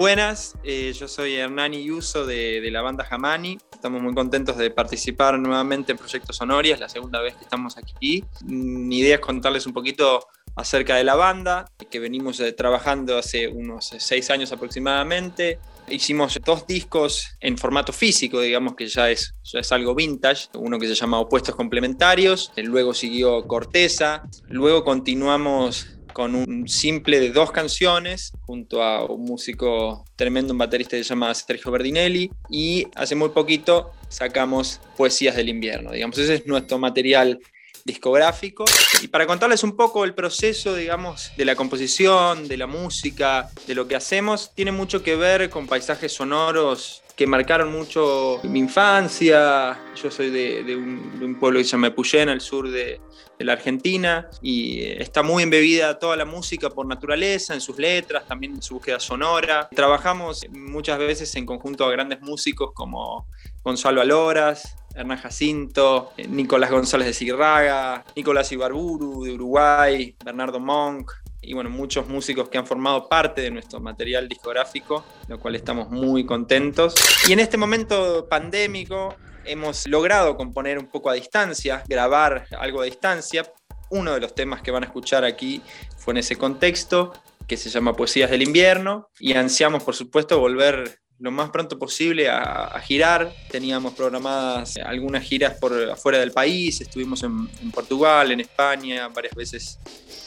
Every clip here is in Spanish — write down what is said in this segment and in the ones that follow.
Buenas, eh, yo soy Hernani Yuso de, de, la banda Jamani. Estamos muy contentos de participar nuevamente en Proyecto Sonoria, es la segunda vez que estamos aquí. Mi idea es contarles un poquito acerca de la banda, que venimos eh, trabajando hace unos seis años aproximadamente. Hicimos dos discos en formato físico, digamos que ya es, ya es algo vintage, uno que se llama Opuestos Complementarios, luego siguió Corteza, luego continuamos con un simple de dos canciones junto a un músico tremendo, un baterista que se llama Sergio Berdinelli y hace muy poquito sacamos Poesías del Invierno, digamos, ese es nuestro material discográfico. Y para contarles un poco el proceso, digamos, de la composición, de la música, de lo que hacemos, tiene mucho que ver con paisajes sonoros que marcaron mucho mi infancia. Yo soy de, un, pueblo que se llama Puyén, al sur de, la Argentina, y está muy embebida toda la música por naturaleza, en sus letras, también en su búsqueda sonora. Trabajamos muchas veces en conjunto a grandes músicos como Gonzalo Aloras, Hernán Jacinto, eh, Nicolás González de Zirraga, Nicolás Ibarburu de Uruguay, Bernardo Monk, y bueno, muchos músicos que han formado parte de nuestro material discográfico, lo cual estamos muy contentos. Y en este momento pandémico hemos logrado componer un poco a distancia, grabar algo a distancia. Uno de los temas que van a escuchar aquí fue en ese contexto, que se llama Poesías del Invierno, y ansiamos, por supuesto, volver lo más pronto posible a, girar. Teníamos programadas algunas giras por afuera del país, estuvimos en, Portugal, en España, varias veces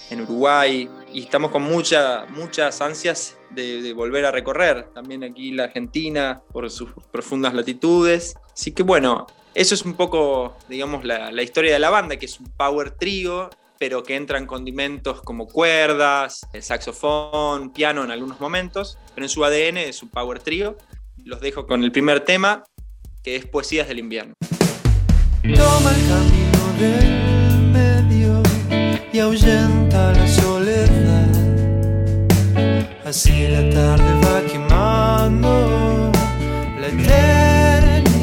en Uruguay y estamos con mucha, muchas ansias de, volver a recorrer también aquí la Argentina por sus profundas latitudes. Así que bueno, eso es un poco, digamos, la, la historia de la banda, que es un power trio pero que entran condimentos como cuerdas, saxofón, piano en algunos momentos, pero en su ADN es un power trio. Los dejo con el primer tema, que es Poesías del Invierno. Toma el camino del medio y ahuyenta la soledad. Así la tarde va quemando la eternidad.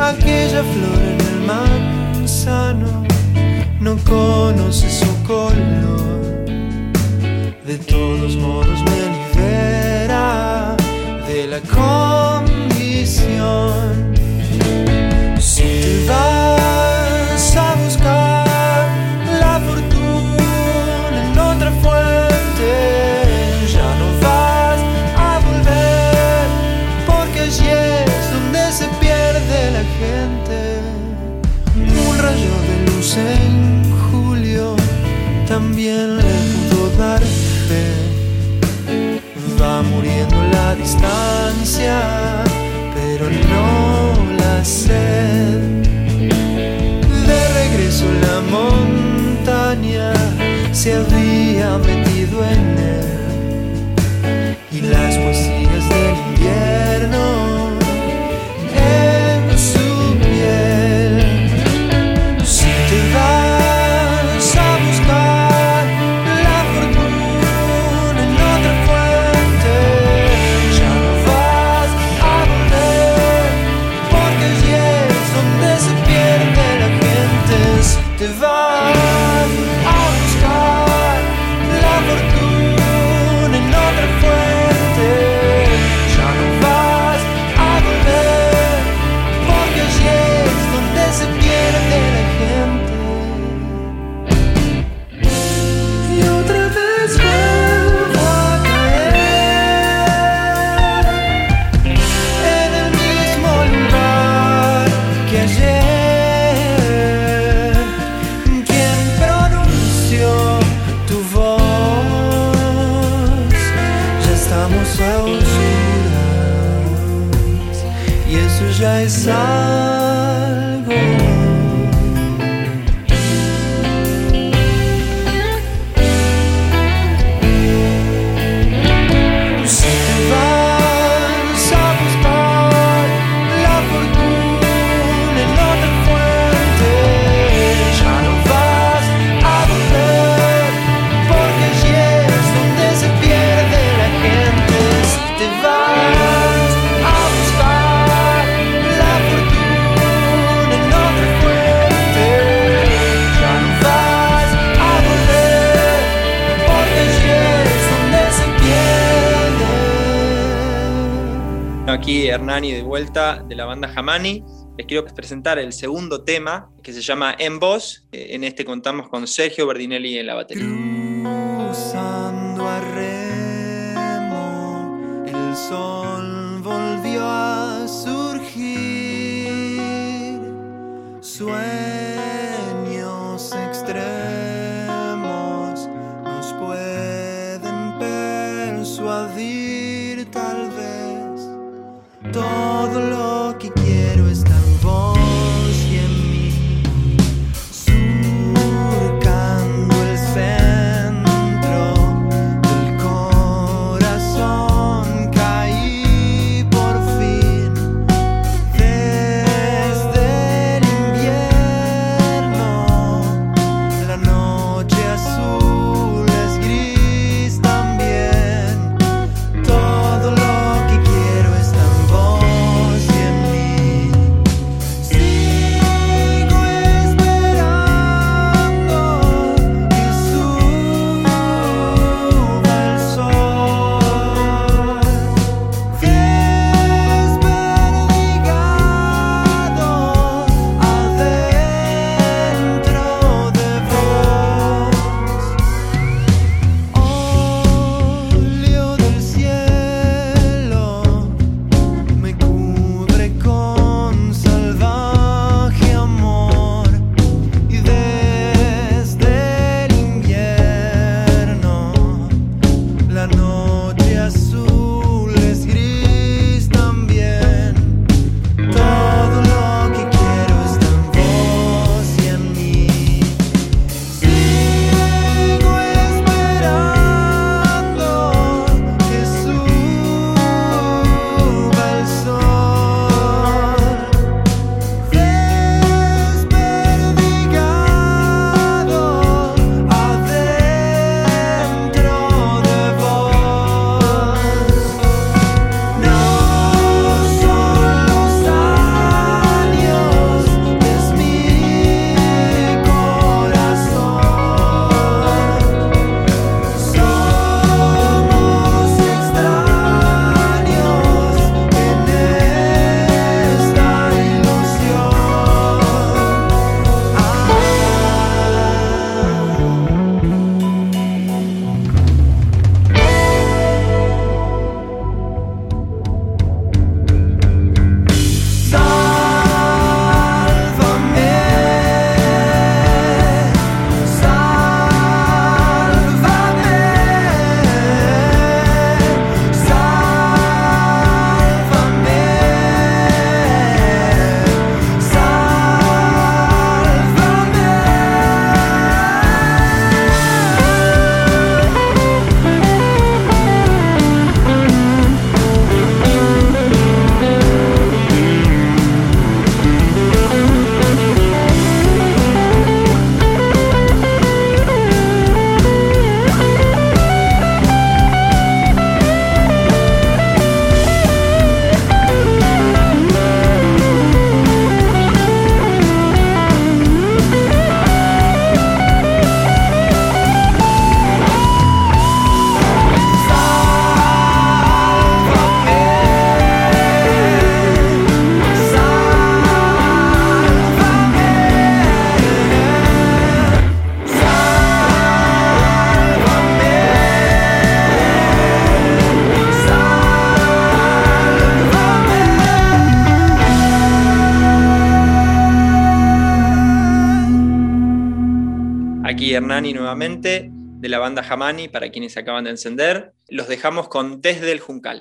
Aquella flor no conoce su color. De todos modos me libera de la condición. Pudo dar fe. Va muriendo la distancia, pero no la sed. De regreso la montaña se había metido en él y las poesías estamos a e isso já é está. es. Aquí Hernani de vuelta de la banda Jamani. Les quiero presentar el segundo tema que se llama En Voz. Eh, en este contamos con Sergio Berdinelli en la batería. A remo, el sol volvió a surgir. Hernani nuevamente de la banda Jamani, para quienes acaban de encender. Los dejamos con Desde el Juncal.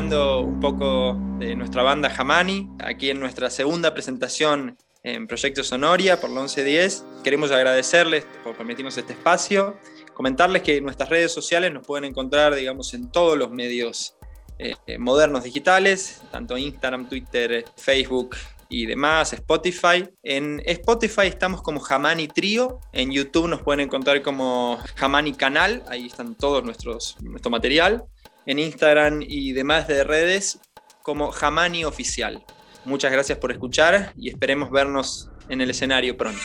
Un poco de nuestra banda Jamani, aquí en nuestra segunda presentación en Proyecto Sonoria por la 1110. Queremos agradecerles por permitirnos este espacio, comentarles que nuestras redes sociales nos pueden encontrar, digamos, en todos los medios eh, modernos digitales, tanto Instagram, Twitter, Facebook y demás, Spotify. En Spotify estamos como Jamani Trio, en YouTube nos pueden encontrar como Jamani Canal, ahí están todos nuestros nuestro material. En Instagram y demás de redes como Jamani Oficial. Muchas gracias por escuchar y esperemos vernos en el escenario pronto.